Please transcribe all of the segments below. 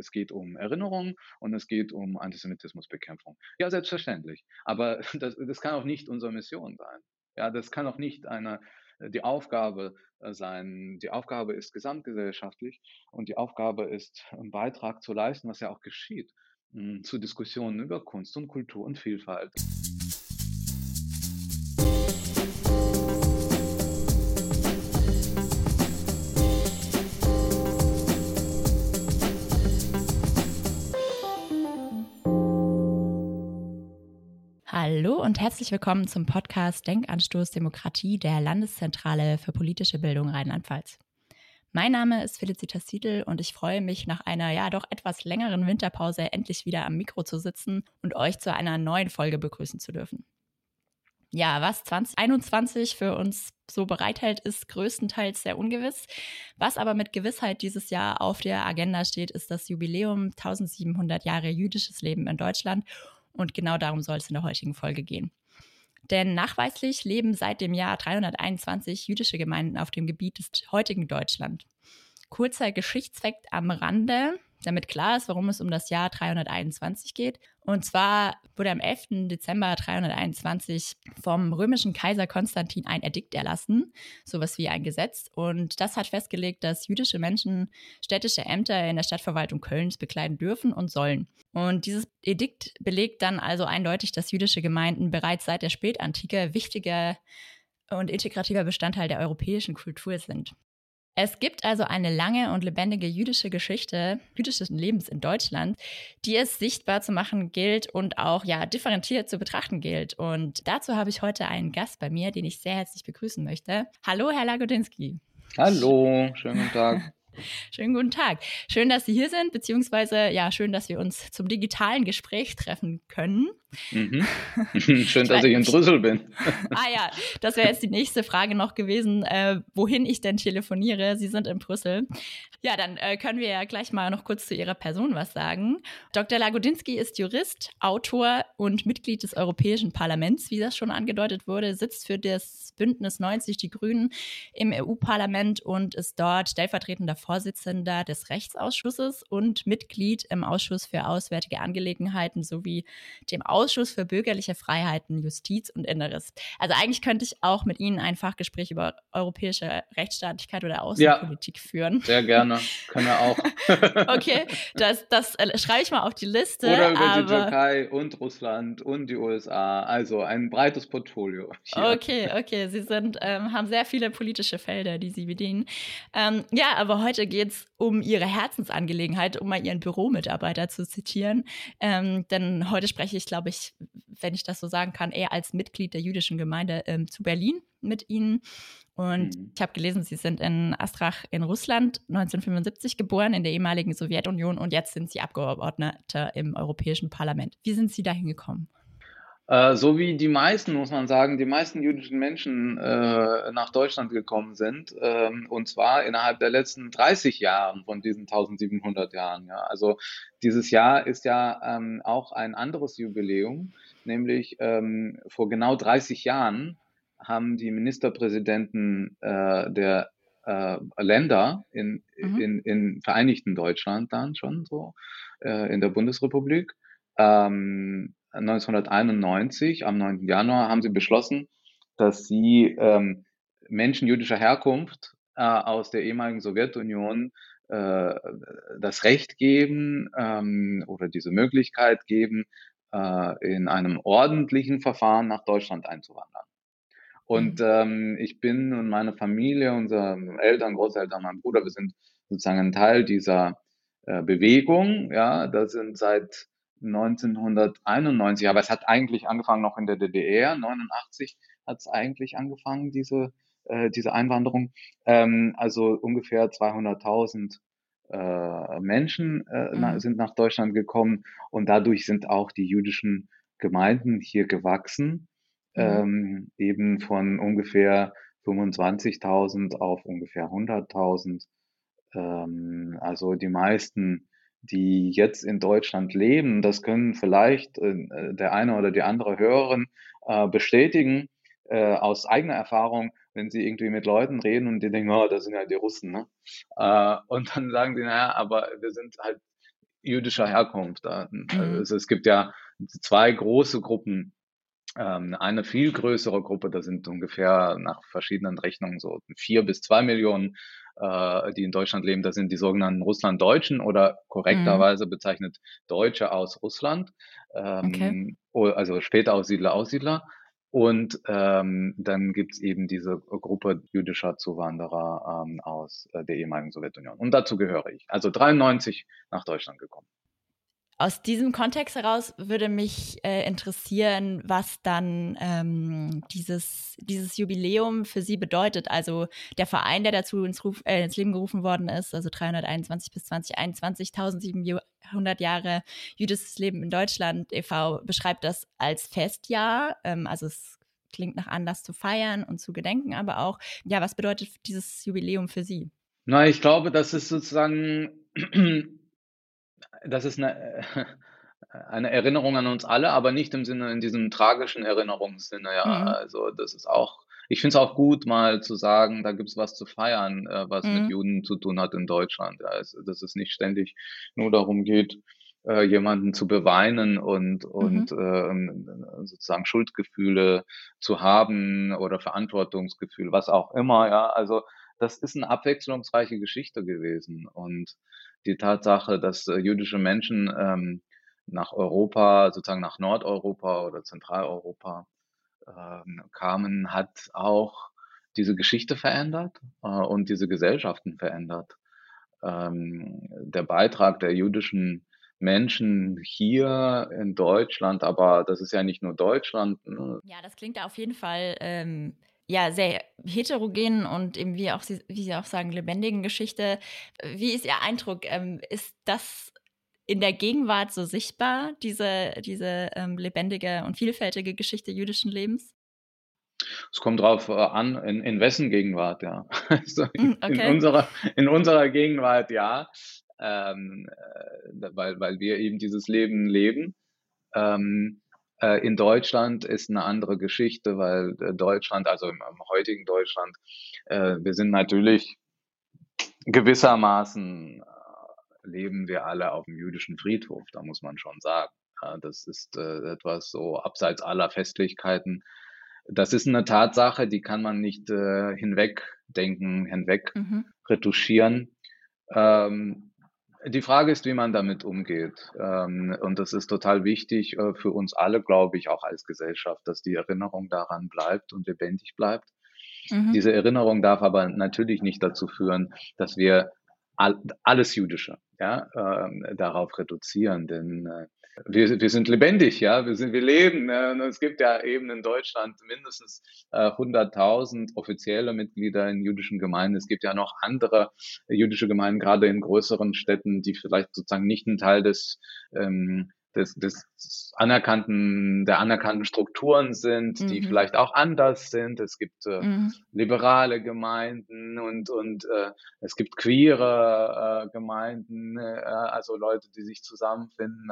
es geht um Erinnerung und es geht um Antisemitismusbekämpfung. Ja, selbstverständlich. Aber das, das kann auch nicht unsere Mission sein. Ja, das kann auch nicht eine, die Aufgabe sein. Die Aufgabe ist gesamtgesellschaftlich und die Aufgabe ist, einen Beitrag zu leisten, was ja auch geschieht, zu Diskussionen über Kunst und Kultur und Vielfalt. Hallo und herzlich willkommen zum Podcast Denkanstoß Demokratie der Landeszentrale für politische Bildung Rheinland-Pfalz. Mein Name ist Felicitas Siedel und ich freue mich, nach einer ja doch etwas längeren Winterpause endlich wieder am Mikro zu sitzen und euch zu einer neuen Folge begrüßen zu dürfen. Ja, was 2021 für uns so bereithält, ist größtenteils sehr ungewiss. Was aber mit Gewissheit dieses Jahr auf der Agenda steht, ist das Jubiläum 1700 Jahre jüdisches Leben in Deutschland und genau darum soll es in der heutigen Folge gehen. Denn nachweislich leben seit dem Jahr 321 jüdische Gemeinden auf dem Gebiet des heutigen Deutschland. Kurzer Geschichtsfakt am Rande damit klar ist, warum es um das Jahr 321 geht. Und zwar wurde am 11. Dezember 321 vom römischen Kaiser Konstantin ein Edikt erlassen, sowas wie ein Gesetz. Und das hat festgelegt, dass jüdische Menschen städtische Ämter in der Stadtverwaltung Kölns bekleiden dürfen und sollen. Und dieses Edikt belegt dann also eindeutig, dass jüdische Gemeinden bereits seit der Spätantike wichtiger und integrativer Bestandteil der europäischen Kultur sind. Es gibt also eine lange und lebendige jüdische Geschichte jüdischen Lebens in Deutschland, die es sichtbar zu machen gilt und auch ja differenziert zu betrachten gilt. Und dazu habe ich heute einen Gast bei mir, den ich sehr herzlich begrüßen möchte. Hallo, Herr Lagodinski. Hallo, schönen guten Tag. Schönen guten Tag. Schön, dass Sie hier sind, beziehungsweise ja, schön, dass wir uns zum digitalen Gespräch treffen können. Mhm. Schön, dass ich in Brüssel bin. ah ja, das wäre jetzt die nächste Frage noch gewesen, äh, wohin ich denn telefoniere. Sie sind in Brüssel. Ja, dann äh, können wir ja gleich mal noch kurz zu Ihrer Person was sagen. Dr. Lagodinski ist Jurist, Autor und Mitglied des Europäischen Parlaments, wie das schon angedeutet wurde, sitzt für das Bündnis 90 Die Grünen im EU-Parlament und ist dort stellvertretender Vorsitzender des Rechtsausschusses und Mitglied im Ausschuss für Auswärtige Angelegenheiten sowie dem Ausschuss Ausschuss für bürgerliche Freiheiten, Justiz und Inneres. Also eigentlich könnte ich auch mit Ihnen ein Fachgespräch über europäische Rechtsstaatlichkeit oder Außenpolitik ja, führen. Sehr gerne, können wir auch. okay, das, das äh, schreibe ich mal auf die Liste. Oder über aber... die Türkei und Russland und die USA. Also ein breites Portfolio. Hier. Okay, okay. Sie sind, ähm, haben sehr viele politische Felder, die Sie bedienen. Ähm, ja, aber heute geht es um Ihre Herzensangelegenheit, um mal Ihren Büromitarbeiter zu zitieren. Ähm, denn heute spreche ich, glaube ich, ich, wenn ich das so sagen kann, eher als Mitglied der jüdischen Gemeinde ähm, zu Berlin mit ihnen. Und mhm. ich habe gelesen, sie sind in Astrach in Russland 1975 geboren, in der ehemaligen Sowjetunion und jetzt sind sie Abgeordnete im Europäischen Parlament. Wie sind Sie dahin gekommen? Äh, so wie die meisten, muss man sagen, die meisten jüdischen Menschen äh, nach Deutschland gekommen sind, ähm, und zwar innerhalb der letzten 30 Jahre von diesen 1700 Jahren. Ja. Also dieses Jahr ist ja ähm, auch ein anderes Jubiläum, nämlich ähm, vor genau 30 Jahren haben die Ministerpräsidenten äh, der äh, Länder in, mhm. in, in Vereinigten Deutschland dann schon so, äh, in der Bundesrepublik, ähm, 1991, am 9. Januar, haben sie beschlossen, dass sie ähm, Menschen jüdischer Herkunft äh, aus der ehemaligen Sowjetunion äh, das Recht geben ähm, oder diese Möglichkeit geben, äh, in einem ordentlichen Verfahren nach Deutschland einzuwandern. Und mhm. ähm, ich bin und meine Familie, unsere Eltern, Großeltern, mein Bruder, wir sind sozusagen ein Teil dieser äh, Bewegung. Ja, das sind seit 1991, aber es hat eigentlich angefangen noch in der DDR. 89 hat es eigentlich angefangen, diese, äh, diese Einwanderung. Ähm, also ungefähr 200.000 äh, Menschen äh, mhm. na, sind nach Deutschland gekommen und dadurch sind auch die jüdischen Gemeinden hier gewachsen, mhm. ähm, eben von ungefähr 25.000 auf ungefähr 100.000. Ähm, also die meisten die jetzt in Deutschland leben, das können vielleicht äh, der eine oder die andere Hörerin äh, bestätigen äh, aus eigener Erfahrung, wenn sie irgendwie mit Leuten reden und die denken, oh, das sind ja die Russen, ne? Äh, und dann sagen sie, naja, aber wir sind halt jüdischer Herkunft. Mhm. Also es gibt ja zwei große Gruppen. Ähm, eine viel größere Gruppe, da sind ungefähr nach verschiedenen Rechnungen so vier bis zwei Millionen, äh, die in Deutschland leben. Das sind die sogenannten Russlanddeutschen oder korrekterweise mhm. bezeichnet Deutsche aus Russland. Ähm, okay. Also später Aussiedler, Aussiedler. Und ähm, dann gibt's eben diese Gruppe jüdischer Zuwanderer ähm, aus äh, der ehemaligen Sowjetunion. Und dazu gehöre ich. Also 93 nach Deutschland gekommen. Aus diesem Kontext heraus würde mich äh, interessieren, was dann ähm, dieses, dieses Jubiläum für Sie bedeutet. Also der Verein, der dazu ins, Ruf, äh, ins Leben gerufen worden ist, also 321 bis 2021, 1700 Jahre jüdisches Leben in Deutschland e.V., beschreibt das als Festjahr. Ähm, also es klingt nach Anlass zu feiern und zu gedenken, aber auch, ja, was bedeutet dieses Jubiläum für Sie? Na, ich glaube, das ist sozusagen das ist eine, eine Erinnerung an uns alle, aber nicht im Sinne, in diesem tragischen Erinnerungssinne, ja. Mhm. Also das ist auch, ich finde es auch gut, mal zu sagen, da gibt es was zu feiern, äh, was mhm. mit Juden zu tun hat in Deutschland. Ja, es, dass es nicht ständig nur darum geht, äh, jemanden zu beweinen und, und mhm. äh, sozusagen Schuldgefühle zu haben oder Verantwortungsgefühl, was auch immer, ja. Also das ist eine abwechslungsreiche Geschichte gewesen. Und die Tatsache, dass äh, jüdische Menschen ähm, nach Europa, sozusagen nach Nordeuropa oder Zentraleuropa ähm, kamen, hat auch diese Geschichte verändert äh, und diese Gesellschaften verändert. Ähm, der Beitrag der jüdischen Menschen hier in Deutschland, aber das ist ja nicht nur Deutschland. Ne? Ja, das klingt auf jeden Fall ähm, ja sehr heterogenen und eben wie auch wie Sie auch sagen lebendigen Geschichte. Wie ist Ihr Eindruck? Ähm, ist das in der Gegenwart so sichtbar diese diese ähm, lebendige und vielfältige Geschichte jüdischen Lebens? Es kommt darauf äh, an, in, in wessen Gegenwart, ja. Also in, okay. in, unserer, in unserer Gegenwart, ja. Ähm, äh, weil, weil wir eben dieses Leben leben. Ähm, äh, in Deutschland ist eine andere Geschichte, weil äh, Deutschland, also im, im heutigen Deutschland, äh, wir sind natürlich gewissermaßen äh, leben wir alle auf dem jüdischen Friedhof, da muss man schon sagen. das ist äh, etwas so abseits aller Festlichkeiten. Das ist eine Tatsache, die kann man nicht äh, hinwegdenken, hinweg mhm. retuschieren. Ähm, die Frage ist, wie man damit umgeht. Ähm, und das ist total wichtig äh, für uns alle, glaube ich, auch als Gesellschaft, dass die Erinnerung daran bleibt und lebendig bleibt. Mhm. Diese Erinnerung darf aber natürlich nicht dazu führen, dass wir alles Jüdische ja, ähm, darauf reduzieren, denn äh, wir, wir sind lebendig, ja, wir, sind, wir leben. Und es gibt ja eben in Deutschland mindestens äh, 100.000 offizielle Mitglieder in jüdischen Gemeinden. Es gibt ja noch andere jüdische Gemeinden, gerade in größeren Städten, die vielleicht sozusagen nicht ein Teil des ähm, des, des anerkannten, der anerkannten Strukturen sind, mhm. die vielleicht auch anders sind. Es gibt äh, mhm. liberale Gemeinden und, und äh, es gibt queere äh, Gemeinden, äh, also Leute, die sich zusammenfinden,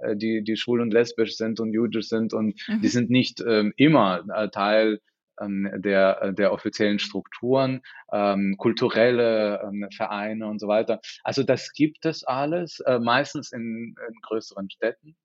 äh, äh die, die schwul und lesbisch sind und jüdisch sind und mhm. die sind nicht äh, immer äh, Teil der, äh, der offiziellen Strukturen, ähm, kulturelle ähm, Vereine und so weiter. Also das gibt es alles, äh, meistens in, in größeren Städten.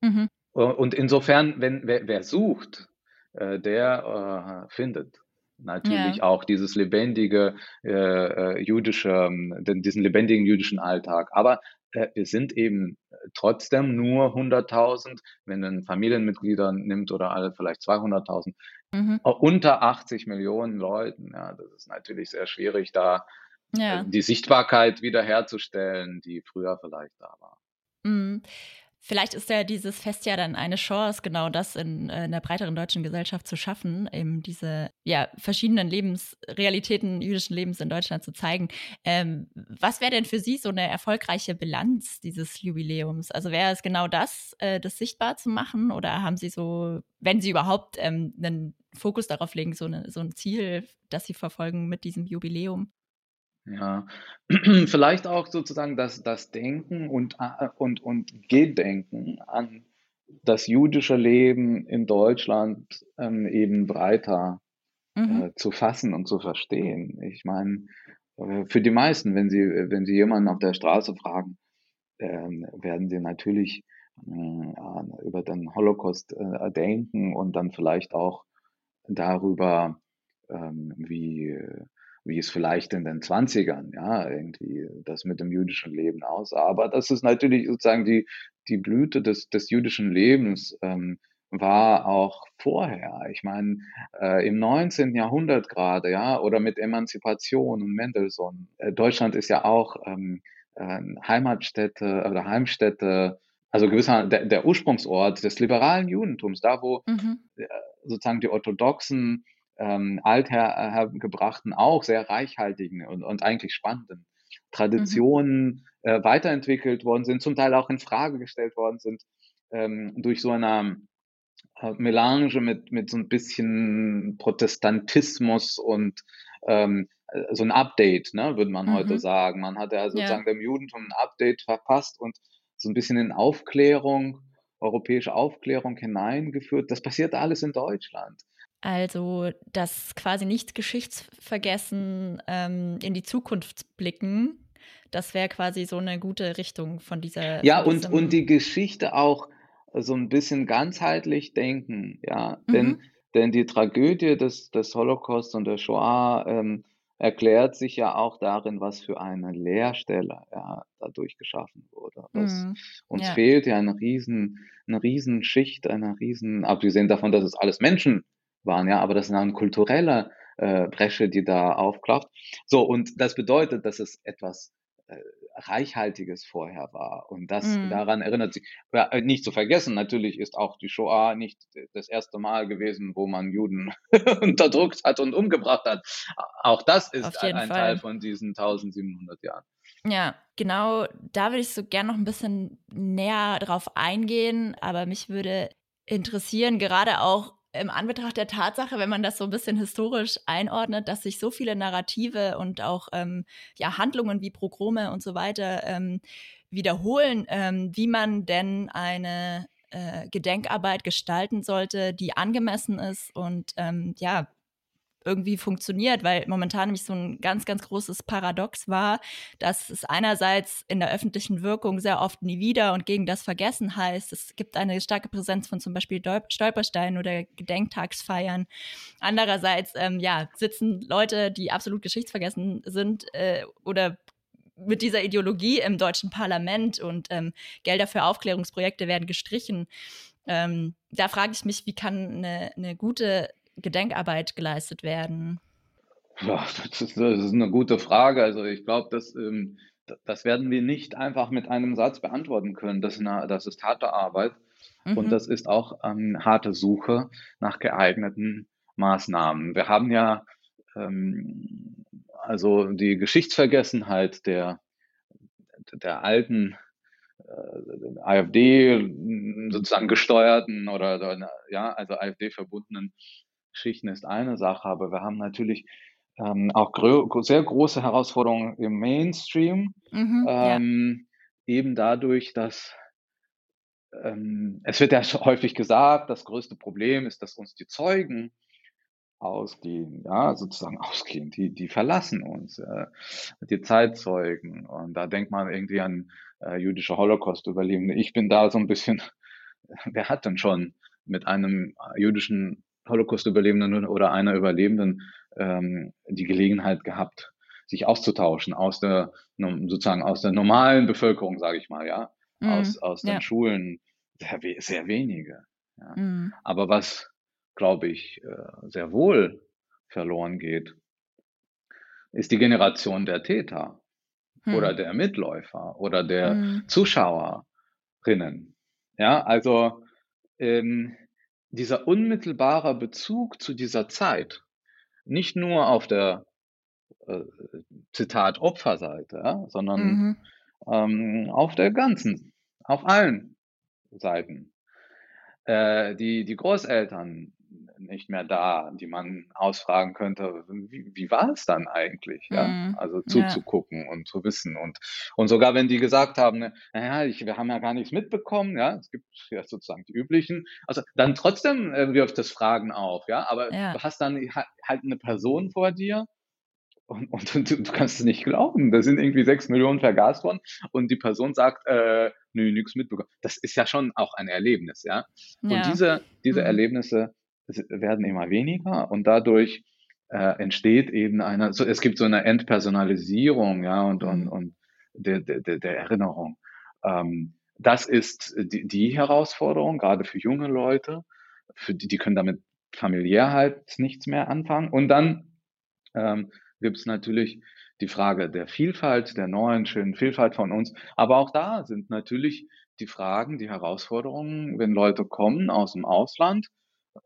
Mhm. Und insofern, wenn wer, wer sucht, äh, der äh, findet natürlich ja. auch dieses lebendige äh, äh jüdische, ähm, den, diesen lebendigen jüdischen Alltag. Aber wir sind eben trotzdem nur 100.000, wenn man Familienmitglieder nimmt oder alle vielleicht 200.000, mhm. unter 80 Millionen Leuten. Ja, das ist natürlich sehr schwierig, da ja. die Sichtbarkeit wiederherzustellen, die früher vielleicht da war. Mhm. Vielleicht ist ja dieses Fest ja dann eine Chance, genau das in, äh, in der breiteren deutschen Gesellschaft zu schaffen, eben diese ja, verschiedenen Lebensrealitäten jüdischen Lebens in Deutschland zu zeigen. Ähm, was wäre denn für Sie so eine erfolgreiche Bilanz dieses Jubiläums? Also wäre es genau das, äh, das sichtbar zu machen? Oder haben Sie so, wenn Sie überhaupt ähm, einen Fokus darauf legen, so, eine, so ein Ziel, das Sie verfolgen mit diesem Jubiläum? Ja, vielleicht auch sozusagen das, das Denken und, äh, und, und Gedenken an das jüdische Leben in Deutschland ähm, eben breiter mhm. äh, zu fassen und zu verstehen. Ich meine, äh, für die meisten, wenn sie, wenn sie jemanden auf der Straße fragen, ähm, werden sie natürlich äh, über den Holocaust äh, denken und dann vielleicht auch darüber, ähm, wie, wie es vielleicht in den 20ern, ja, irgendwie das mit dem jüdischen Leben aussah. Aber das ist natürlich sozusagen die, die Blüte des, des jüdischen Lebens, ähm, war auch vorher. Ich meine, äh, im 19. Jahrhundert gerade, ja, oder mit Emanzipation und Mendelssohn. Äh, Deutschland ist ja auch ähm, äh, Heimatstätte oder Heimstätte, also gewisser der, der Ursprungsort des liberalen Judentums, da wo mhm. Sozusagen die orthodoxen ähm, althergebrachten auch sehr reichhaltigen und, und eigentlich spannenden Traditionen mhm. äh, weiterentwickelt worden sind, zum Teil auch in Frage gestellt worden sind ähm, durch so eine äh, Melange mit, mit so ein bisschen Protestantismus und ähm, äh, so ein Update, ne, würde man mhm. heute sagen. Man hat ja sozusagen ja. dem Judentum ein Update verpasst und so ein bisschen in Aufklärung, europäische Aufklärung hineingeführt. Das passiert alles in Deutschland. Also das quasi nicht Geschichtsvergessen ähm, in die Zukunft blicken, das wäre quasi so eine gute Richtung von dieser. Ja, von und, und die Geschichte auch so ein bisschen ganzheitlich denken, ja. Mhm. Denn, denn die Tragödie des, des Holocaust und der Shoah ähm, erklärt sich ja auch darin, was für eine Leerstelle ja, dadurch geschaffen wurde. Mhm. Uns ja. fehlt ja eine riesen, eine riesen Schicht, eine riesen, abgesehen davon, dass es alles Menschen waren, ja, aber das ist eine kulturelle äh, Bresche, die da aufklafft. So, und das bedeutet, dass es etwas äh, Reichhaltiges vorher war. Und das mm. daran erinnert sich. Äh, nicht zu vergessen, natürlich ist auch die Shoah nicht das erste Mal gewesen, wo man Juden unterdrückt hat und umgebracht hat. Auch das ist ein, ein Teil von diesen 1700 Jahren. Ja, genau, da würde ich so gerne noch ein bisschen näher drauf eingehen, aber mich würde interessieren, gerade auch im Anbetracht der Tatsache, wenn man das so ein bisschen historisch einordnet, dass sich so viele Narrative und auch ähm, ja, Handlungen wie Progrome und so weiter ähm, wiederholen, ähm, wie man denn eine äh, Gedenkarbeit gestalten sollte, die angemessen ist und ähm, ja, irgendwie funktioniert, weil momentan nämlich so ein ganz, ganz großes Paradox war, dass es einerseits in der öffentlichen Wirkung sehr oft nie wieder und gegen das Vergessen heißt. Es gibt eine starke Präsenz von zum Beispiel Stolpersteinen oder Gedenktagsfeiern. Andererseits, ähm, ja, sitzen Leute, die absolut geschichtsvergessen sind äh, oder mit dieser Ideologie im deutschen Parlament und ähm, Gelder für Aufklärungsprojekte werden gestrichen. Ähm, da frage ich mich, wie kann eine, eine gute Gedenkarbeit geleistet werden? Ja, das ist, das ist eine gute Frage. Also ich glaube, dass ähm, das werden wir nicht einfach mit einem Satz beantworten können. Das ist, eine, das ist harte Arbeit mhm. und das ist auch eine harte Suche nach geeigneten Maßnahmen. Wir haben ja ähm, also die Geschichtsvergessenheit der, der alten äh, AfD sozusagen gesteuerten oder, oder ja, also AfD verbundenen Schichten ist eine Sache, aber wir haben natürlich ähm, auch gro sehr große Herausforderungen im Mainstream, mhm, ähm, ja. eben dadurch, dass ähm, es wird ja häufig gesagt, das größte Problem ist, dass uns die Zeugen ausgehen, ja, sozusagen ausgehen, die, die verlassen uns, äh, die Zeitzeugen. Und da denkt man irgendwie an äh, jüdische Holocaust-Überlebende. Ich bin da so ein bisschen, wer hat denn schon mit einem jüdischen Holocaust-Überlebenden oder einer Überlebenden ähm, die Gelegenheit gehabt, sich auszutauschen aus der sozusagen aus der normalen Bevölkerung, sage ich mal, ja, mhm. aus aus den ja. Schulen sehr, sehr wenige. Ja. Mhm. Aber was glaube ich äh, sehr wohl verloren geht, ist die Generation der Täter mhm. oder der Mitläufer oder der mhm. Zuschauerinnen. Ja, also ähm, dieser unmittelbare Bezug zu dieser Zeit, nicht nur auf der äh, Zitat Opferseite, ja, sondern mhm. ähm, auf der ganzen, auf allen Seiten. Äh, die, die Großeltern nicht mehr da, die man ausfragen könnte, wie, wie war es dann eigentlich? Ja? Mm, also zuzugucken ja. und zu wissen. Und, und sogar wenn die gesagt haben, ne, naja, ich, wir haben ja gar nichts mitbekommen, ja, es gibt ja sozusagen die üblichen, also dann trotzdem äh, wirft das Fragen auf, ja, aber ja. du hast dann halt eine Person vor dir, und, und, und, du kannst es nicht glauben. Da sind irgendwie sechs Millionen vergast worden und die Person sagt, äh, nö, nichts mitbekommen. Das ist ja schon auch ein Erlebnis, ja. ja. Und diese, diese mhm. Erlebnisse werden immer weniger und dadurch äh, entsteht eben eine, so, es gibt so eine Entpersonalisierung, ja, und, und, mhm. und der, der, der Erinnerung. Ähm, das ist die, die Herausforderung, gerade für junge Leute, für die, die können damit familiär halt nichts mehr anfangen. Und dann ähm, gibt es natürlich die Frage der Vielfalt, der neuen, schönen Vielfalt von uns. Aber auch da sind natürlich die Fragen, die Herausforderungen, wenn Leute kommen aus dem Ausland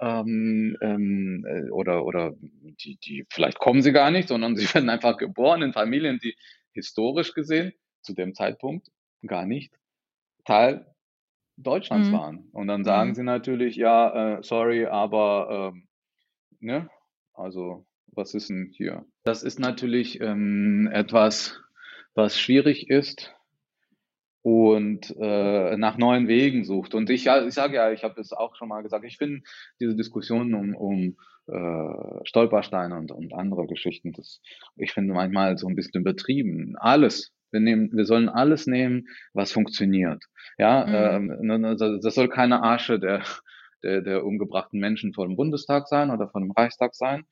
ähm, ähm, äh, oder, oder die, die, vielleicht kommen sie gar nicht, sondern sie werden einfach geboren in Familien, die historisch gesehen zu dem Zeitpunkt gar nicht Teil Deutschlands mhm. waren. Und dann sagen mhm. sie natürlich, ja, äh, sorry, aber ähm, ne, also was ist denn hier? Das ist natürlich ähm, etwas, was schwierig ist und äh, nach neuen Wegen sucht. Und ich, ich sage ja, ich habe es auch schon mal gesagt, ich finde diese Diskussionen um, um äh, Stolpersteine und, und andere Geschichten, das, ich finde manchmal so ein bisschen übertrieben. Alles. Wir, nehmen, wir sollen alles nehmen, was funktioniert. Ja, mhm. ähm, ne, ne, das soll keine Arsche der, der, der umgebrachten Menschen vor dem Bundestag sein oder vor dem Reichstag sein.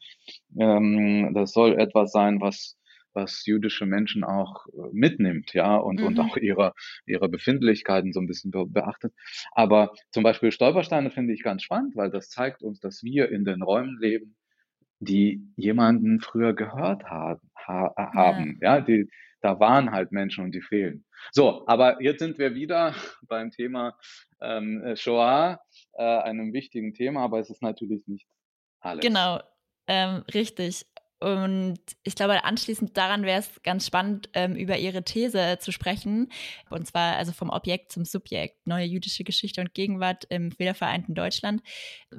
Ähm, das soll etwas sein, was was jüdische Menschen auch äh, mitnimmt, ja, und, mhm. und auch ihre, ihre Befindlichkeiten so ein bisschen be beachtet. Aber zum Beispiel Stolpersteine finde ich ganz spannend, weil das zeigt uns, dass wir in den Räumen leben, die jemanden früher gehört haben, ha haben, ja, ja die, da waren halt Menschen und die fehlen. So, aber jetzt sind wir wieder beim Thema ähm, Shoah, äh, einem wichtigen Thema, aber es ist natürlich nicht alles. Genau, ähm, richtig. Und ich glaube, anschließend daran wäre es ganz spannend, ähm, über Ihre These zu sprechen. Und zwar also vom Objekt zum Subjekt, neue jüdische Geschichte und Gegenwart im wiedervereinten Deutschland.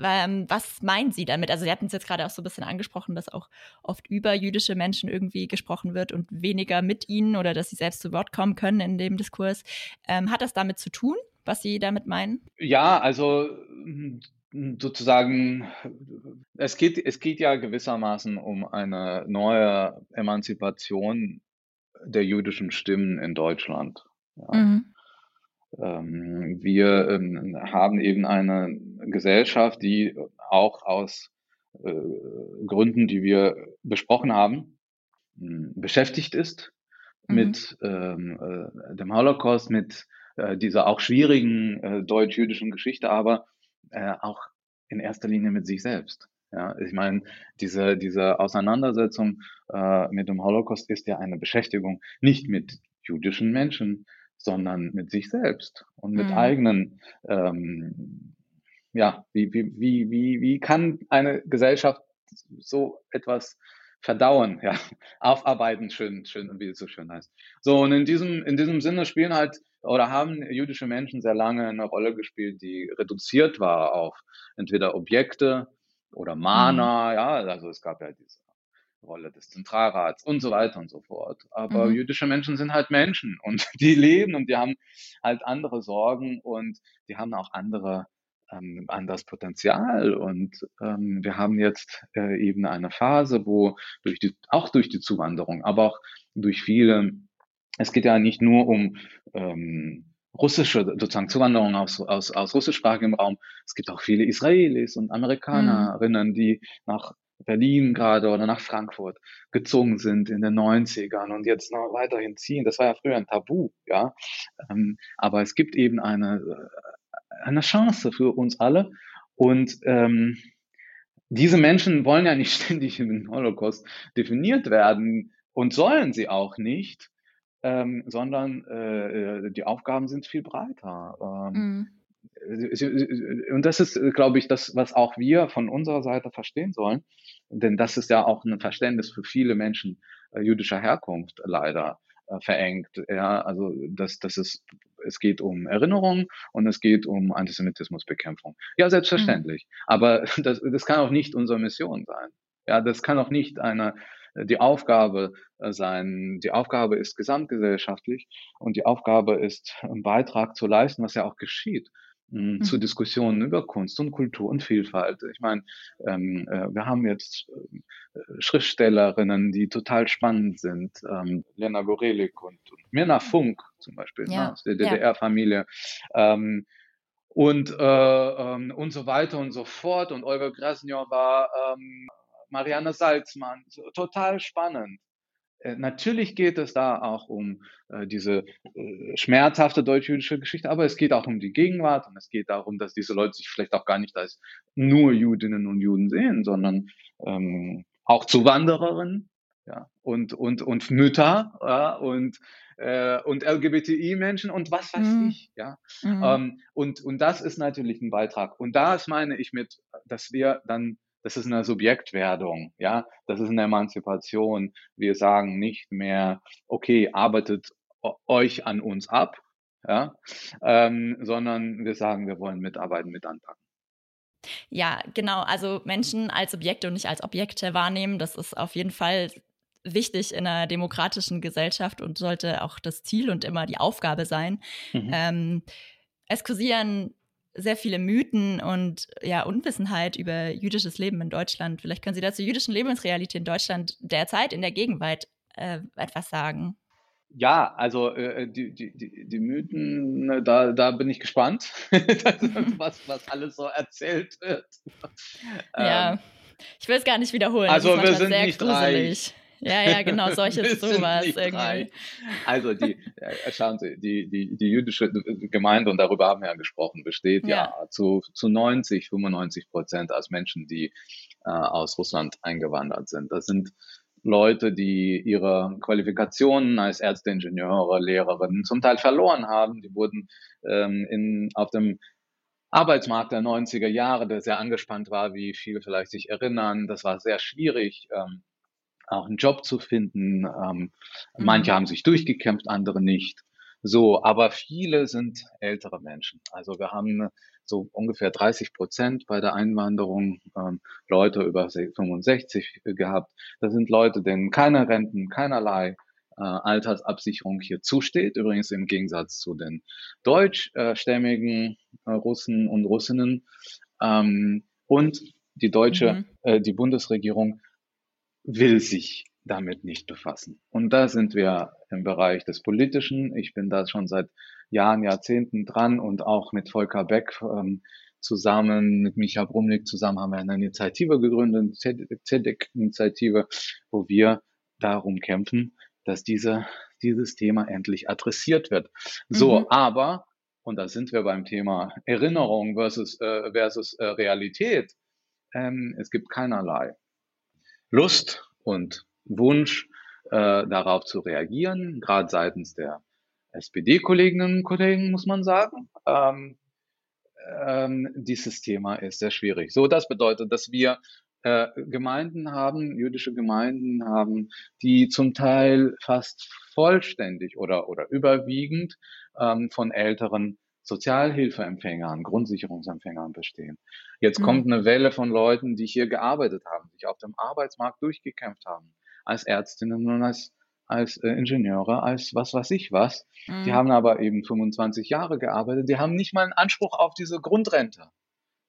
Ähm, was meinen Sie damit? Also Sie hatten es jetzt gerade auch so ein bisschen angesprochen, dass auch oft über jüdische Menschen irgendwie gesprochen wird und weniger mit ihnen oder dass sie selbst zu Wort kommen können in dem Diskurs. Ähm, hat das damit zu tun? was Sie damit meinen? Ja, also sozusagen, es geht, es geht ja gewissermaßen um eine neue Emanzipation der jüdischen Stimmen in Deutschland. Ja. Mhm. Ähm, wir ähm, haben eben eine Gesellschaft, die auch aus äh, Gründen, die wir besprochen haben, beschäftigt ist mhm. mit ähm, äh, dem Holocaust, mit äh, dieser auch schwierigen äh, deutsch-jüdischen Geschichte, aber äh, auch in erster Linie mit sich selbst. Ja, ich meine, diese, diese Auseinandersetzung äh, mit dem Holocaust ist ja eine Beschäftigung nicht mit jüdischen Menschen, sondern mit sich selbst und mit mhm. eigenen, ähm, ja, wie, wie, wie, wie, wie kann eine Gesellschaft so etwas verdauen, ja, aufarbeiten, schön, schön, wie es so schön heißt. So, und in diesem, in diesem Sinne spielen halt oder haben jüdische Menschen sehr lange eine Rolle gespielt, die reduziert war auf entweder Objekte oder Mana, mhm. ja, also es gab ja diese Rolle des Zentralrats und so weiter und so fort. Aber mhm. jüdische Menschen sind halt Menschen und die leben und die haben halt andere Sorgen und die haben auch andere ähm, anderes Potenzial und ähm, wir haben jetzt äh, eben eine Phase, wo durch die auch durch die Zuwanderung, aber auch durch viele es geht ja nicht nur um ähm, russische sozusagen Zuwanderung aus, aus, aus russischsprachigem Raum. Es gibt auch viele Israelis und Amerikanerinnen, mhm. die nach Berlin gerade oder nach Frankfurt gezogen sind in den 90ern und jetzt noch weiterhin ziehen. Das war ja früher ein Tabu, ja. Ähm, aber es gibt eben eine, äh, eine Chance für uns alle. Und ähm, diese Menschen wollen ja nicht ständig im Holocaust definiert werden und sollen sie auch nicht ähm, sondern äh, äh, die Aufgaben sind viel breiter. Ähm, mhm. Und das ist, glaube ich, das, was auch wir von unserer Seite verstehen sollen. Denn das ist ja auch ein Verständnis für viele Menschen äh, jüdischer Herkunft leider äh, verengt. Ja, also das, das ist, es geht um Erinnerung und es geht um Antisemitismusbekämpfung. Ja, selbstverständlich. Mhm. Aber das, das kann auch nicht unsere Mission sein. Ja, das kann auch nicht eine die Aufgabe äh, sein. Die Aufgabe ist gesamtgesellschaftlich und die Aufgabe ist, einen Beitrag zu leisten, was ja auch geschieht. mhm. zu Diskussionen über Kunst und Kultur und Vielfalt. Ich meine, ähm, äh, wir haben jetzt äh, Schriftstellerinnen, die total spannend sind, ähm, Lena Gorelik und, und Mirna Funk zum Beispiel ne, ja. ne, aus der DDR-Familie. Ähm, und, äh, ähm, und so weiter und so fort. Und Olga Grasnjova, ähm, Marianne Salzmann, total spannend. Äh, natürlich geht es da auch um äh, diese äh, schmerzhafte deutsch-jüdische Geschichte, aber es geht auch um die Gegenwart und es geht darum, dass diese Leute sich vielleicht auch gar nicht als nur Judinnen und Juden sehen, sondern ähm, auch Zuwandererinnen ja, und, und, und Mütter ja, und, äh, und LGBTI-Menschen und was weiß mhm. ich. Ja. Mhm. Ähm, und, und das ist natürlich ein Beitrag. Und da ist meine ich mit, dass wir dann das ist eine Subjektwerdung, ja, das ist eine Emanzipation. Wir sagen nicht mehr, okay, arbeitet euch an uns ab, ja, ähm, sondern wir sagen, wir wollen mitarbeiten, mit anpacken. Ja, genau. Also Menschen als Subjekte und nicht als Objekte wahrnehmen, das ist auf jeden Fall wichtig in einer demokratischen Gesellschaft und sollte auch das Ziel und immer die Aufgabe sein. Mhm. Ähm, es kursieren sehr viele Mythen und ja, Unwissenheit über jüdisches Leben in Deutschland. Vielleicht können Sie dazu jüdischen Lebensrealität in Deutschland derzeit, in der Gegenwart äh, etwas sagen. Ja, also äh, die, die, die, die Mythen, ne, da, da bin ich gespannt, was, was alles so erzählt wird. Ja, ähm, ich will es gar nicht wiederholen. Also wir sind nicht gruselig. drei. Ja, ja, genau, solches sowas irgendwie. Also die, äh, schauen Sie, die, die, die jüdische Gemeinde, und darüber haben wir ja gesprochen, besteht ja, ja zu, zu 90, 95 Prozent aus Menschen, die äh, aus Russland eingewandert sind. Das sind Leute, die ihre Qualifikationen als Ärzte, Ingenieure, Lehrerinnen zum Teil verloren haben. Die wurden ähm, in, auf dem Arbeitsmarkt der 90er Jahre, der sehr angespannt war, wie viele vielleicht sich erinnern. Das war sehr schwierig. Ähm, auch einen Job zu finden. Ähm, mhm. Manche haben sich durchgekämpft, andere nicht. So, aber viele sind ältere Menschen. Also wir haben so ungefähr 30 Prozent bei der Einwanderung ähm, Leute über 65 gehabt. Das sind Leute, denen keine Renten, keinerlei äh, Altersabsicherung hier zusteht. Übrigens im Gegensatz zu den deutschstämmigen äh, Russen und Russinnen. Ähm, und die deutsche, mhm. äh, die Bundesregierung will sich damit nicht befassen. Und da sind wir im Bereich des Politischen. Ich bin da schon seit Jahren, Jahrzehnten dran und auch mit Volker Beck ähm, zusammen, mit Micha Brumlik zusammen haben wir eine Initiative gegründet, ZEDEC-Initiative, wo wir darum kämpfen, dass diese, dieses Thema endlich adressiert wird. So, mhm. aber, und da sind wir beim Thema Erinnerung versus, äh, versus äh, Realität, ähm, es gibt keinerlei. Lust und Wunsch, äh, darauf zu reagieren, gerade seitens der SPD-Kolleginnen und Kollegen, muss man sagen. Ähm, ähm, dieses Thema ist sehr schwierig. So, das bedeutet, dass wir äh, Gemeinden haben, jüdische Gemeinden haben, die zum Teil fast vollständig oder, oder überwiegend ähm, von älteren Sozialhilfeempfängern, Grundsicherungsempfängern bestehen. Jetzt mhm. kommt eine Welle von Leuten, die hier gearbeitet haben, sich auf dem Arbeitsmarkt durchgekämpft haben, als Ärztinnen und als, als äh, Ingenieure, als was weiß ich was. Mhm. Die haben aber eben 25 Jahre gearbeitet, die haben nicht mal einen Anspruch auf diese Grundrente.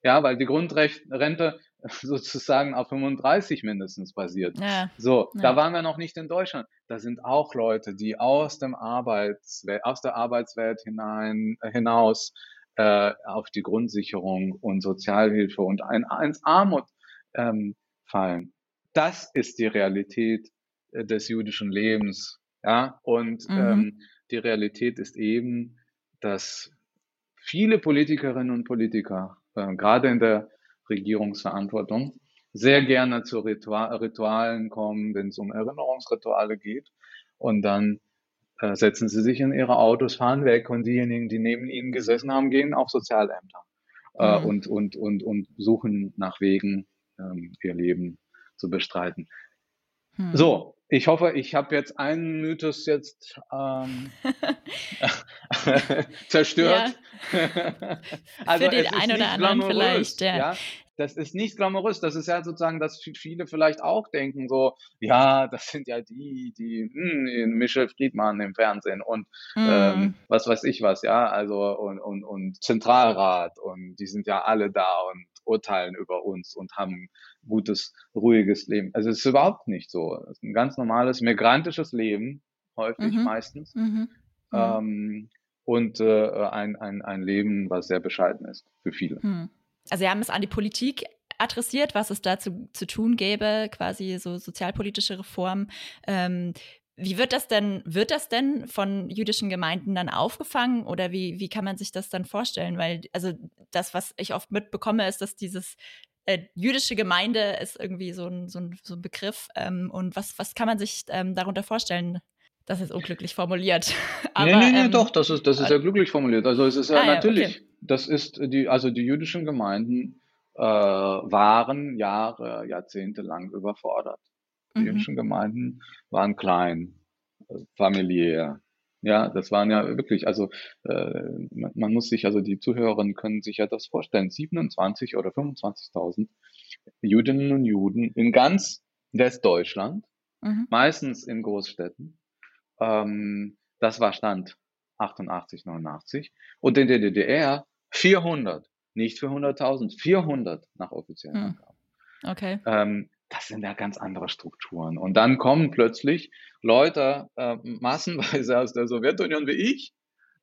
Ja, weil die Grundrente sozusagen auf 35 mindestens basiert. Ja. So, ja. da waren wir noch nicht in Deutschland. Da sind auch Leute, die aus dem Arbeitswelt, aus der Arbeitswelt hinein, äh, hinaus äh, auf die Grundsicherung und Sozialhilfe und ein, ins Armut ähm, fallen. Das ist die Realität äh, des jüdischen Lebens. Ja, und mhm. ähm, die Realität ist eben, dass viele Politikerinnen und Politiker, äh, gerade in der Regierungsverantwortung, sehr gerne zu Ritual Ritualen kommen, wenn es um Erinnerungsrituale geht. Und dann äh, setzen sie sich in ihre Autos, fahren weg und diejenigen, die neben ihnen gesessen haben, gehen auf Sozialämter äh, mhm. und, und, und, und suchen nach Wegen, ähm, ihr Leben zu bestreiten. Mhm. So, ich hoffe, ich habe jetzt einen Mythos jetzt ähm, zerstört. also Für den einen oder anderen vielleicht, ja. ja. Das ist nicht glamourös. Das ist ja sozusagen, dass viele vielleicht auch denken, so, ja, das sind ja die, die hm, Michel Friedmann im Fernsehen und mm. ähm, was weiß ich was, ja, also und, und, und Zentralrat und die sind ja alle da und urteilen über uns und haben gutes, ruhiges Leben. Also es ist überhaupt nicht so. Es ist ein ganz normales migrantisches Leben, häufig mhm. meistens. Mhm. mhm. Ähm, und äh, ein, ein, ein Leben, was sehr bescheiden ist für viele. Mhm. Also Sie haben es an die Politik adressiert, was es dazu zu tun gäbe, quasi so sozialpolitische Reformen. Ähm, wie wird das denn, wird das denn von jüdischen Gemeinden dann aufgefangen oder wie, wie kann man sich das dann vorstellen? Weil, also das, was ich oft mitbekomme, ist, dass dieses äh, jüdische Gemeinde ist irgendwie so ein, so ein, so ein Begriff. Ähm, und was, was kann man sich ähm, darunter vorstellen? Das ist unglücklich formuliert. Aber, nee, nee, nee, ähm, doch, das ist, das ist ja glücklich formuliert. Also es ist ja ah, natürlich, okay. das ist die, also die jüdischen Gemeinden äh, waren Jahre, Jahrzehnte lang überfordert. Die mhm. jüdischen Gemeinden waren klein, äh, familiär. Ja, das waren ja wirklich, also äh, man, man muss sich, also die Zuhörerinnen können sich ja das vorstellen, 27 oder 25.000 Jüdinnen und Juden in ganz Westdeutschland, mhm. meistens in Großstädten. Ähm, das war Stand 88, 89. Und in der DDR 400, nicht für 100.000, 400 nach offiziellen mhm. Angaben. Okay. Ähm, das sind ja ganz andere Strukturen. Und dann kommen plötzlich Leute äh, massenweise aus der Sowjetunion wie ich,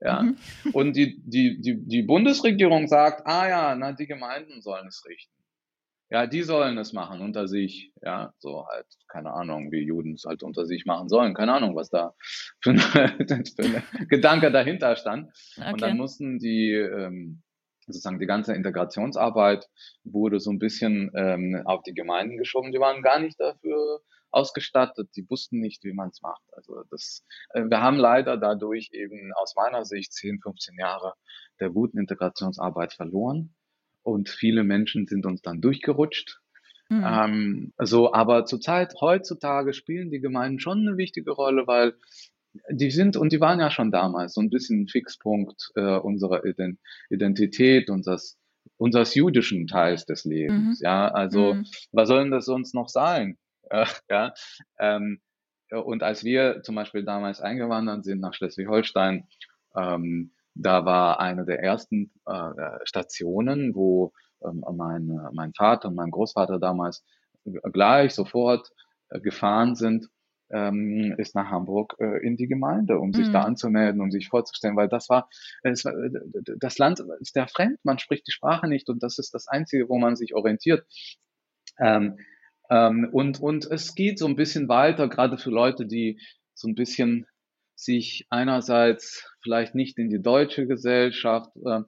ja, mhm. und die, die, die, die Bundesregierung sagt, ah ja, na, die Gemeinden sollen es richten. Ja, die sollen es machen unter sich, ja, so halt, keine Ahnung, wie Juden es halt unter sich machen sollen, keine Ahnung, was da für, ein, für ein Gedanke dahinter stand. Okay. Und dann mussten die, ähm, sozusagen die ganze Integrationsarbeit wurde so ein bisschen ähm, auf die Gemeinden geschoben. Die waren gar nicht dafür ausgestattet, die wussten nicht, wie man es macht. Also das, äh, wir haben leider dadurch eben aus meiner Sicht 10, 15 Jahre der guten Integrationsarbeit verloren und viele Menschen sind uns dann durchgerutscht. Mhm. Ähm, so, aber zurzeit, heutzutage spielen die Gemeinden schon eine wichtige Rolle, weil die sind und die waren ja schon damals so ein bisschen Fixpunkt äh, unserer Identität, unseres, unseres jüdischen Teils des Lebens. Mhm. Ja, also mhm. was soll denn das sonst noch sein? Äh, ja, ähm, und als wir zum Beispiel damals eingewandert sind nach Schleswig-Holstein, ähm, da war eine der ersten äh, Stationen, wo ähm, mein, mein Vater und mein Großvater damals gleich sofort äh, gefahren sind ähm, ist nach Hamburg äh, in die Gemeinde, um sich da mhm. anzumelden, um sich vorzustellen, weil das war, es war, das Land ist der fremd, man spricht die Sprache nicht und das ist das Einzige, wo man sich orientiert. Ähm, ähm, und, und es geht so ein bisschen weiter, gerade für Leute, die so ein bisschen sich einerseits vielleicht nicht in die deutsche Gesellschaft, äh,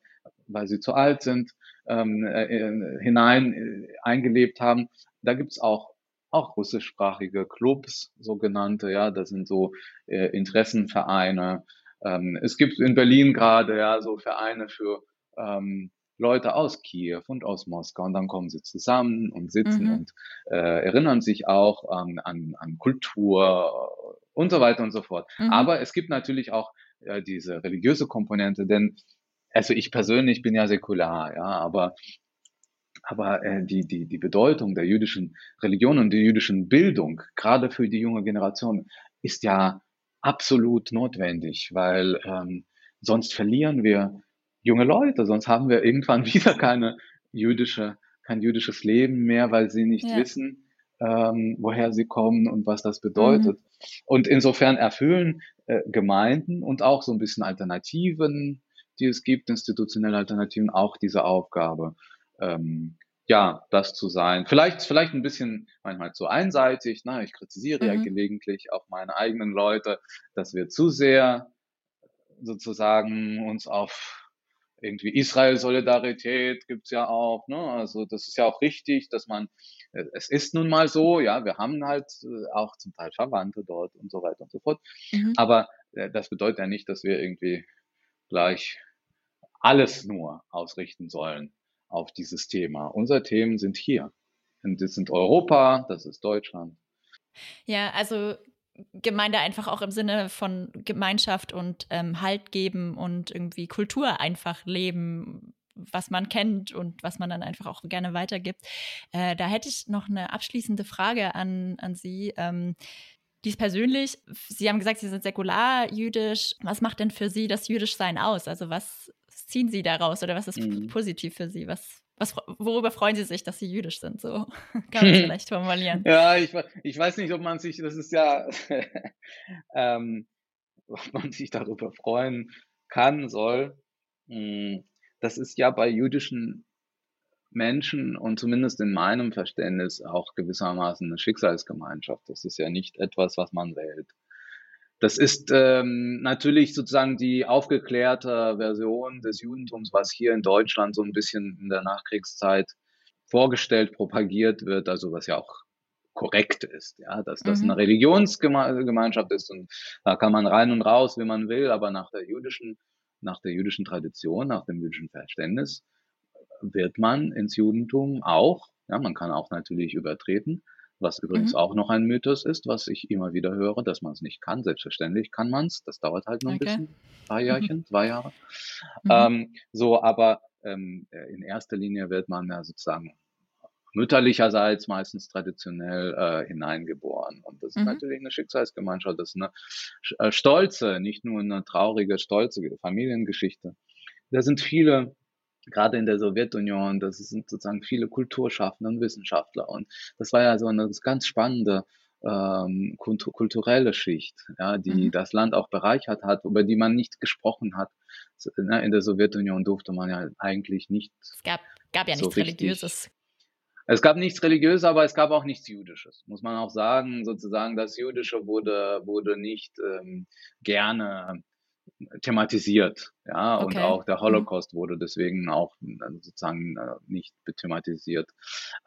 weil sie zu alt sind, ähm, äh, hinein äh, eingelebt haben. Da gibt's auch auch russischsprachige Clubs, sogenannte, ja, das sind so äh, Interessenvereine. Ähm, es gibt in Berlin gerade ja so Vereine für ähm, Leute aus Kiew und aus Moskau und dann kommen sie zusammen und sitzen mhm. und äh, erinnern sich auch ähm, an, an Kultur und so weiter und so fort. Mhm. Aber es gibt natürlich auch äh, diese religiöse Komponente, denn also ich persönlich bin ja säkular, ja, aber aber äh, die, die, die Bedeutung der jüdischen Religion und der jüdischen Bildung, gerade für die junge Generation, ist ja absolut notwendig, weil ähm, sonst verlieren wir junge Leute, sonst haben wir irgendwann wieder keine jüdische, kein jüdisches Leben mehr, weil sie nicht ja. wissen, ähm, woher sie kommen und was das bedeutet. Mhm. Und insofern erfüllen äh, Gemeinden und auch so ein bisschen Alternativen, die es gibt, institutionelle Alternativen, auch diese Aufgabe ähm, ja, das zu sein. Vielleicht, vielleicht ein bisschen manchmal zu einseitig. Ne? Ich kritisiere mhm. ja gelegentlich auch meine eigenen Leute, dass wir zu sehr sozusagen uns auf irgendwie Israel-Solidarität gibt's ja auch. Ne? Also das ist ja auch richtig, dass man, äh, es ist nun mal so, ja, wir haben halt äh, auch zum Teil Verwandte dort und so weiter und so fort. Mhm. Aber äh, das bedeutet ja nicht, dass wir irgendwie gleich alles nur ausrichten sollen auf dieses Thema. Unsere Themen sind hier. Und das sind Europa, das ist Deutschland. Ja, also Gemeinde einfach auch im Sinne von Gemeinschaft und ähm, Halt geben und irgendwie Kultur einfach leben, was man kennt und was man dann einfach auch gerne weitergibt. Äh, da hätte ich noch eine abschließende Frage an, an Sie. Ähm, dies persönlich, Sie haben gesagt, Sie sind säkular jüdisch. Was macht denn für Sie das Jüdischsein aus? Also was ziehen Sie daraus oder was ist mhm. positiv für Sie? Was, was, worüber freuen Sie sich, dass Sie jüdisch sind? So kann man es vielleicht formulieren. Ja, ich, ich weiß nicht, ob man sich, das ist ja, ähm, ob man sich darüber freuen kann, soll. Hm, das ist ja bei jüdischen Menschen und zumindest in meinem Verständnis auch gewissermaßen eine Schicksalsgemeinschaft. Das ist ja nicht etwas, was man wählt. Das ist ähm, natürlich sozusagen die aufgeklärte Version des Judentums, was hier in Deutschland so ein bisschen in der Nachkriegszeit vorgestellt, propagiert wird, also was ja auch korrekt ist, ja, dass das mhm. eine Religionsgemeinschaft ist und da kann man rein und raus, wie man will, aber nach der jüdischen, nach der jüdischen Tradition, nach dem jüdischen Verständnis wird man ins Judentum auch, ja, man kann auch natürlich übertreten, was übrigens mhm. auch noch ein Mythos ist, was ich immer wieder höre, dass man es nicht kann. Selbstverständlich kann man es. Das dauert halt nur ein okay. bisschen. Zwei Jahrchen, mhm. zwei Jahre. Mhm. Ähm, so, aber ähm, in erster Linie wird man ja sozusagen mütterlicherseits meistens traditionell äh, hineingeboren. Und das ist mhm. natürlich eine Schicksalsgemeinschaft, das ist eine äh, stolze, nicht nur eine traurige, stolze Familiengeschichte. Da sind viele gerade in der Sowjetunion, das sind sozusagen viele Kulturschaffende und Wissenschaftler. Und das war ja so eine ganz spannende ähm, kulturelle Schicht, ja, die mhm. das Land auch bereichert hat, über die man nicht gesprochen hat. Ne, in der Sowjetunion durfte man ja eigentlich nicht. Es gab, gab ja so nichts richtig. Religiöses. Es gab nichts Religiöses, aber es gab auch nichts Jüdisches, muss man auch sagen. Sozusagen das Jüdische wurde, wurde nicht ähm, gerne thematisiert, ja, okay. und auch der mhm. Holocaust wurde deswegen auch äh, sozusagen äh, nicht thematisiert.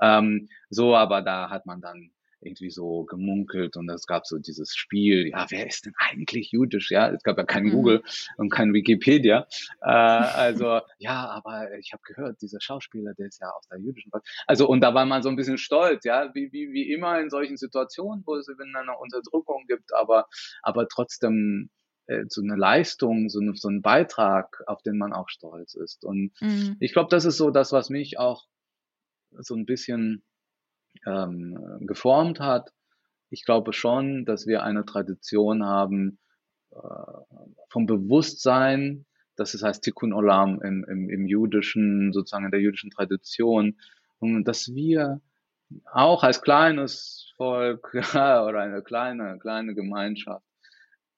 Ähm, so, aber da hat man dann irgendwie so gemunkelt und es gab so dieses Spiel, ja, wer ist denn eigentlich jüdisch? Ja, es gab ja kein mhm. Google und kein Wikipedia. Äh, also, ja, aber ich habe gehört, dieser Schauspieler, der ist ja aus der jüdischen. Also, und da war man so ein bisschen stolz, ja, wie, wie, wie immer in solchen Situationen, wo es eben eine Unterdrückung gibt, aber, aber trotzdem so eine Leistung, so, eine, so ein Beitrag, auf den man auch stolz ist. Und mhm. ich glaube, das ist so das, was mich auch so ein bisschen ähm, geformt hat. Ich glaube schon, dass wir eine Tradition haben äh, vom Bewusstsein, das heißt Tikkun Olam im, im, im jüdischen, sozusagen in der jüdischen Tradition, und dass wir auch als kleines Volk ja, oder eine kleine, kleine Gemeinschaft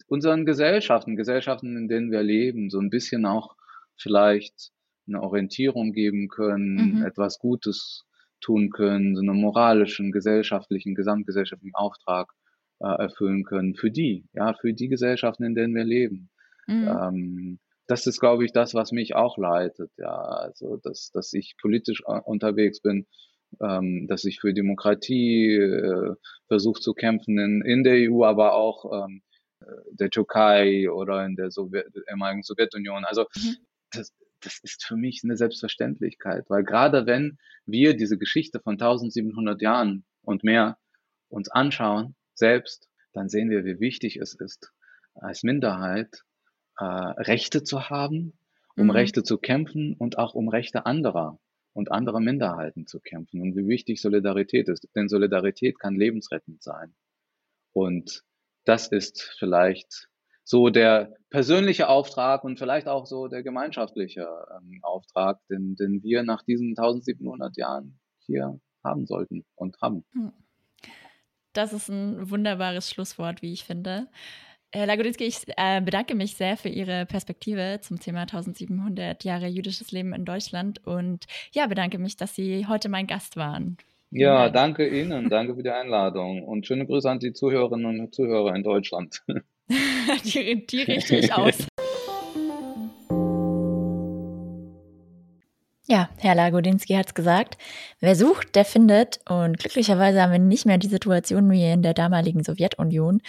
unseren Gesellschaften, Gesellschaften, in denen wir leben, so ein bisschen auch vielleicht eine Orientierung geben können, mhm. etwas Gutes tun können, so einen moralischen, gesellschaftlichen, gesamtgesellschaftlichen Auftrag äh, erfüllen können für die, ja, für die Gesellschaften, in denen wir leben. Mhm. Ähm, das ist, glaube ich, das, was mich auch leitet, ja, also dass, dass ich politisch äh, unterwegs bin, ähm, dass ich für Demokratie äh, versuche zu kämpfen in, in der EU, aber auch ähm, der Türkei oder in der Sowjet, ehemaligen Sowjetunion. Also mhm. das, das ist für mich eine Selbstverständlichkeit, weil gerade wenn wir diese Geschichte von 1700 Jahren und mehr uns anschauen, selbst, dann sehen wir, wie wichtig es ist, als Minderheit äh, Rechte zu haben, um mhm. Rechte zu kämpfen und auch um Rechte anderer und anderer Minderheiten zu kämpfen und wie wichtig Solidarität ist. Denn Solidarität kann lebensrettend sein. Und das ist vielleicht so der persönliche Auftrag und vielleicht auch so der gemeinschaftliche ähm, Auftrag, den, den wir nach diesen 1700 Jahren hier haben sollten und haben. Hm. Das ist ein wunderbares Schlusswort, wie ich finde. Herr Lagodinsky, ich äh, bedanke mich sehr für Ihre Perspektive zum Thema 1700 Jahre jüdisches Leben in Deutschland und ja, bedanke mich, dass Sie heute mein Gast waren. Ja, danke Ihnen, danke für die Einladung und schöne Grüße an die Zuhörerinnen und Zuhörer in Deutschland. die, die richte ich aus. Ja, Herr Lagodinski hat es gesagt. Wer sucht, der findet. Und glücklicherweise haben wir nicht mehr die Situation wie in der damaligen Sowjetunion.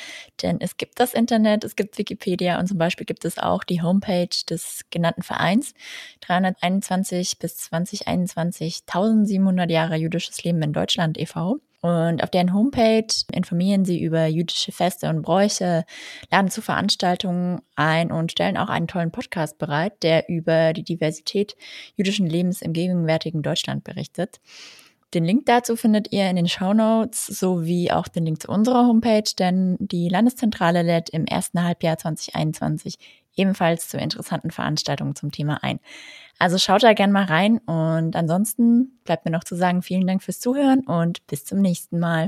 Denn es gibt das Internet, es gibt Wikipedia und zum Beispiel gibt es auch die Homepage des genannten Vereins. 321 bis 2021 1700 Jahre jüdisches Leben in Deutschland e.V. Und auf deren Homepage informieren sie über jüdische Feste und Bräuche, laden zu Veranstaltungen ein und stellen auch einen tollen Podcast bereit, der über die Diversität jüdischen Lebens im gegenwärtigen Deutschland berichtet. Den Link dazu findet ihr in den Show Notes sowie auch den Link zu unserer Homepage, denn die Landeszentrale lädt im ersten Halbjahr 2021 ebenfalls zu interessanten Veranstaltungen zum Thema ein. Also schaut da gerne mal rein und ansonsten bleibt mir noch zu sagen, vielen Dank fürs Zuhören und bis zum nächsten Mal.